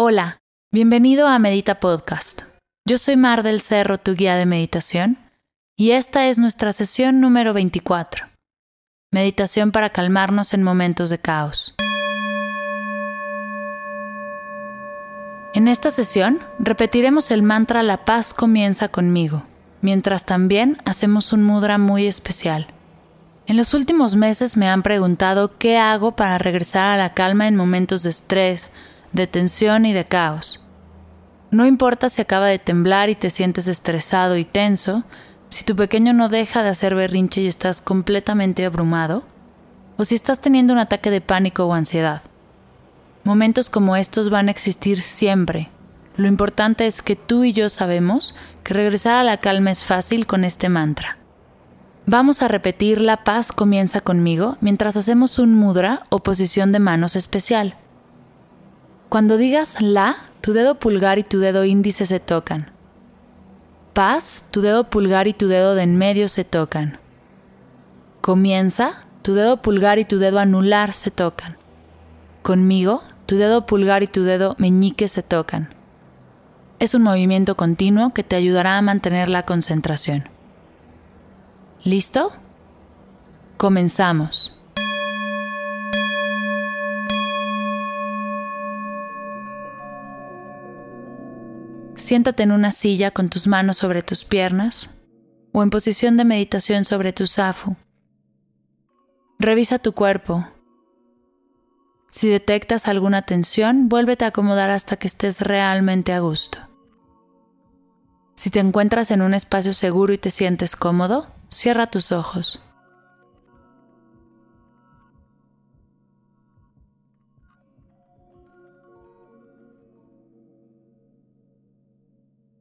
Hola, bienvenido a Medita Podcast. Yo soy Mar del Cerro, tu guía de meditación, y esta es nuestra sesión número 24. Meditación para calmarnos en momentos de caos. En esta sesión repetiremos el mantra La paz comienza conmigo, mientras también hacemos un mudra muy especial. En los últimos meses me han preguntado qué hago para regresar a la calma en momentos de estrés, de tensión y de caos. No importa si acaba de temblar y te sientes estresado y tenso, si tu pequeño no deja de hacer berrinche y estás completamente abrumado, o si estás teniendo un ataque de pánico o ansiedad. Momentos como estos van a existir siempre. Lo importante es que tú y yo sabemos que regresar a la calma es fácil con este mantra. Vamos a repetir la paz comienza conmigo mientras hacemos un mudra o posición de manos especial. Cuando digas la, tu dedo pulgar y tu dedo índice se tocan. Paz, tu dedo pulgar y tu dedo de en medio se tocan. Comienza, tu dedo pulgar y tu dedo anular se tocan. Conmigo, tu dedo pulgar y tu dedo meñique se tocan. Es un movimiento continuo que te ayudará a mantener la concentración. ¿Listo? Comenzamos. Siéntate en una silla con tus manos sobre tus piernas o en posición de meditación sobre tu zafu. Revisa tu cuerpo. Si detectas alguna tensión, vuélvete a acomodar hasta que estés realmente a gusto. Si te encuentras en un espacio seguro y te sientes cómodo, cierra tus ojos.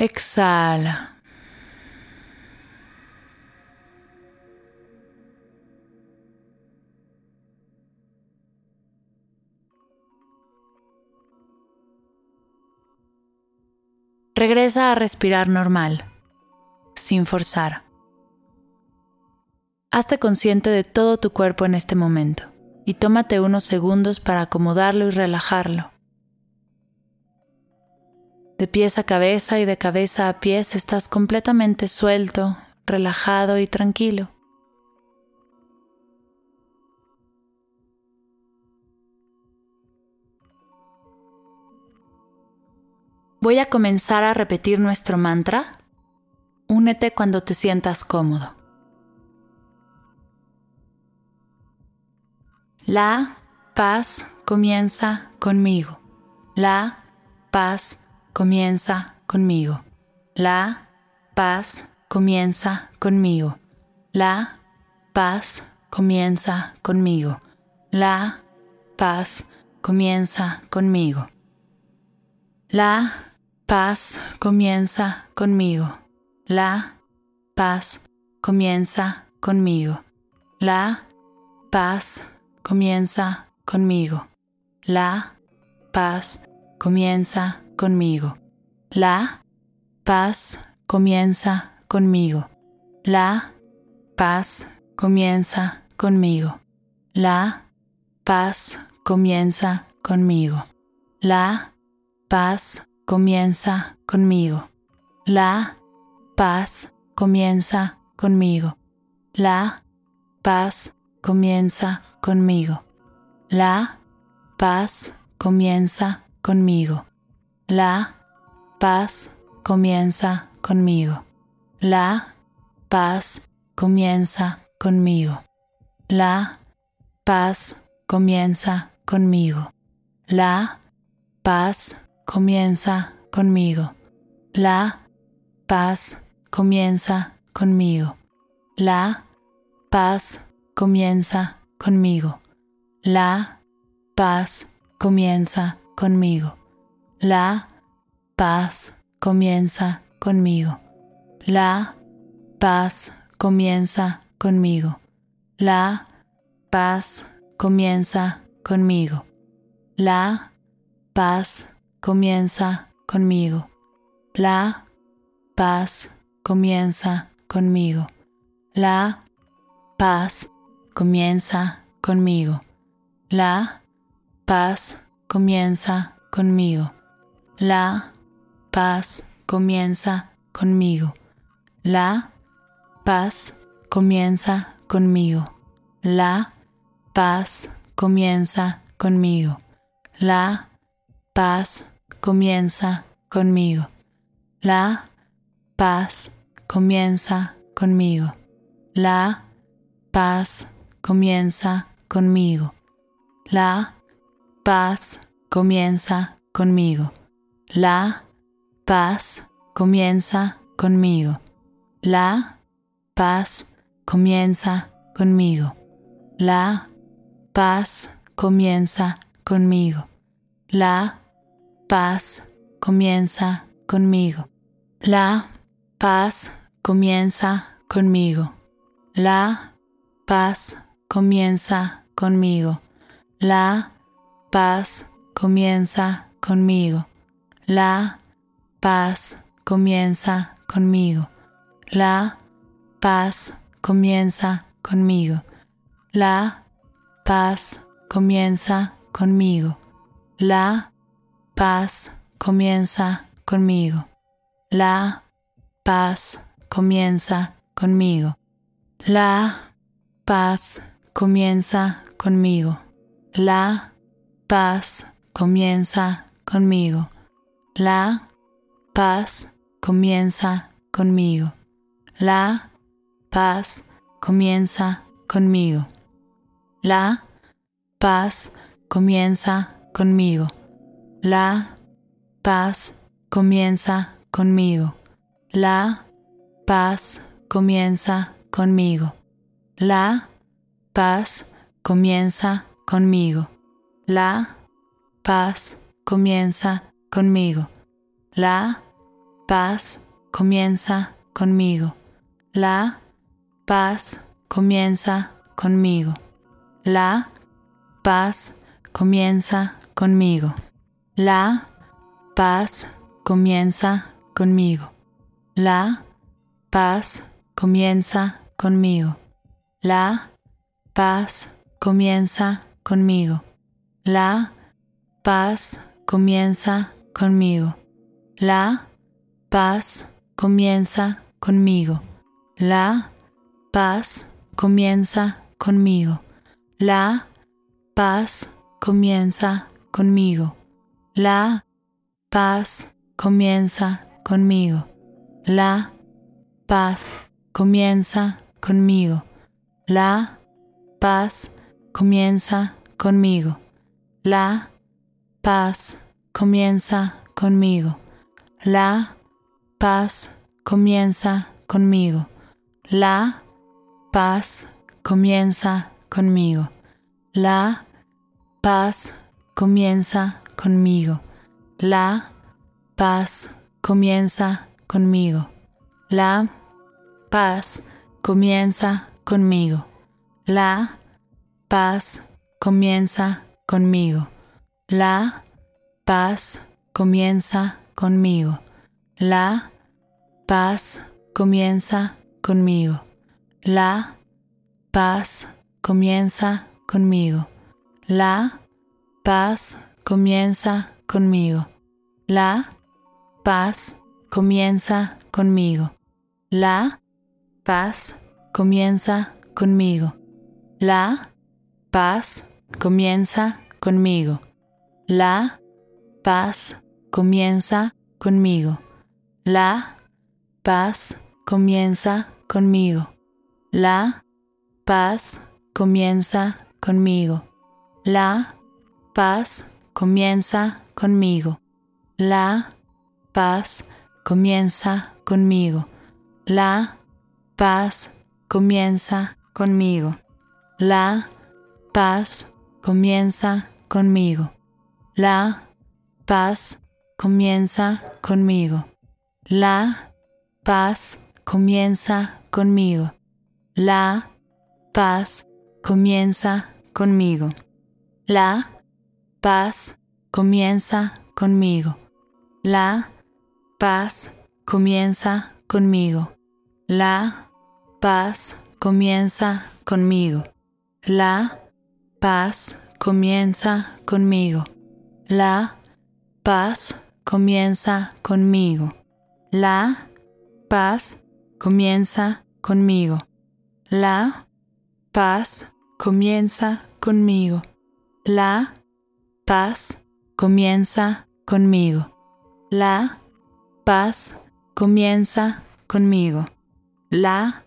Exhala. Regresa a respirar normal, sin forzar. Hazte consciente de todo tu cuerpo en este momento y tómate unos segundos para acomodarlo y relajarlo. De pies a cabeza y de cabeza a pies estás completamente suelto, relajado y tranquilo. Voy a comenzar a repetir nuestro mantra. Únete cuando te sientas cómodo. La paz comienza conmigo. La paz comienza conmigo. La paz comienza conmigo. La paz comienza conmigo. La paz comienza conmigo. La paz comienza conmigo. La paz comienza conmigo. La paz comienza conmigo. La paz comienza conmigo. La paz comienza conmigo. La paz comienza conmigo. La paz comienza conmigo. La paz comienza conmigo. La paz comienza conmigo. La paz comienza conmigo. La paz comienza conmigo. La paz comienza conmigo. La paz comienza conmigo. La paz comienza conmigo. La paz comienza conmigo. La paz comienza conmigo. La paz comienza conmigo. La paz comienza conmigo. La paz comienza conmigo. La paz comienza conmigo. La paz comienza conmigo. La paz comienza conmigo. La paz comienza conmigo. La paz comienza conmigo. La paz comienza conmigo. La paz comienza conmigo. La paz comienza conmigo. La paz comienza conmigo. La paz comienza conmigo. La paz comienza conmigo. La paz comienza conmigo. La paz comienza conmigo. La paz comienza conmigo. La paz comienza conmigo. La paz comienza conmigo. La paz comienza conmigo. La paz comienza conmigo. La paz comienza conmigo. La paz comienza conmigo. La paz comienza conmigo. La paz comienza conmigo. La paz comienza conmigo. La paz comienza conmigo. La paz comienza conmigo. La paz comienza conmigo. La paz comienza conmigo. La paz comienza conmigo. La paz comienza conmigo. La paz comienza conmigo. La paz comienza conmigo. La paz comienza conmigo. La paz comienza conmigo. La paz comienza conmigo. La paz comienza conmigo. La paz comienza conmigo. La paz comienza conmigo. La paz comienza conmigo. La paz comienza conmigo. La paz comienza conmigo. La paz comienza. La paz comienza conmigo. La paz comienza conmigo. La paz comienza conmigo. La paz comienza conmigo. La paz comienza conmigo. La paz comienza conmigo. La paz comienza conmigo. La paz comienza conmigo. La paz comienza conmigo. La paz comienza conmigo. La paz comienza conmigo. La paz comienza conmigo. La paz comienza conmigo. La paz comienza conmigo. La paz comienza conmigo. La paz comienza conmigo. La paz comienza conmigo. La paz comienza conmigo. La paz comienza conmigo. La paz comienza conmigo. La paz comienza conmigo. La paz comienza conmigo. La paz comienza conmigo. La paz comienza conmigo. La paz comienza conmigo. La paz comienza conmigo. La paz comienza conmigo. La paz comienza conmigo. La paz comienza conmigo. La paz comienza conmigo. La paz comienza conmigo. La paz comienza conmigo. La paz comienza conmigo. La paz comienza conmigo. La paz comienza conmigo. La paz comienza conmigo. La paz comienza conmigo. La paz comienza conmigo. La paz comienza conmigo. La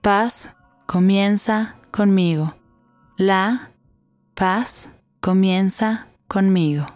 paz comienza conmigo. La paz comienza conmigo.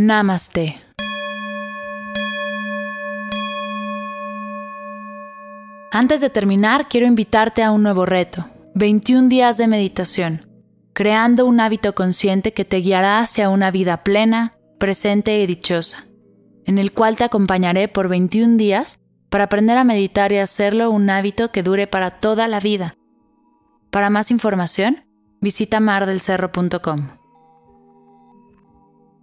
Namaste. Antes de terminar, quiero invitarte a un nuevo reto, 21 días de meditación creando un hábito consciente que te guiará hacia una vida plena, presente y dichosa, en el cual te acompañaré por 21 días para aprender a meditar y hacerlo un hábito que dure para toda la vida. Para más información, visita mardelcerro.com.